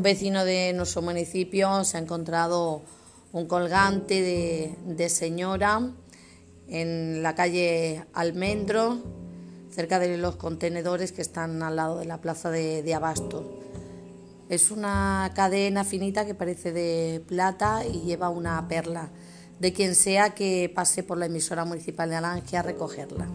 Un vecino de nuestro municipio se ha encontrado un colgante de, señora en la calle Almendro, cerca de los contenedores que están al lado de la plaza de, Abasto. Es una cadena finita que parece de plata y lleva una perla de quien sea que pase por la emisora municipal de Alange a recogerla.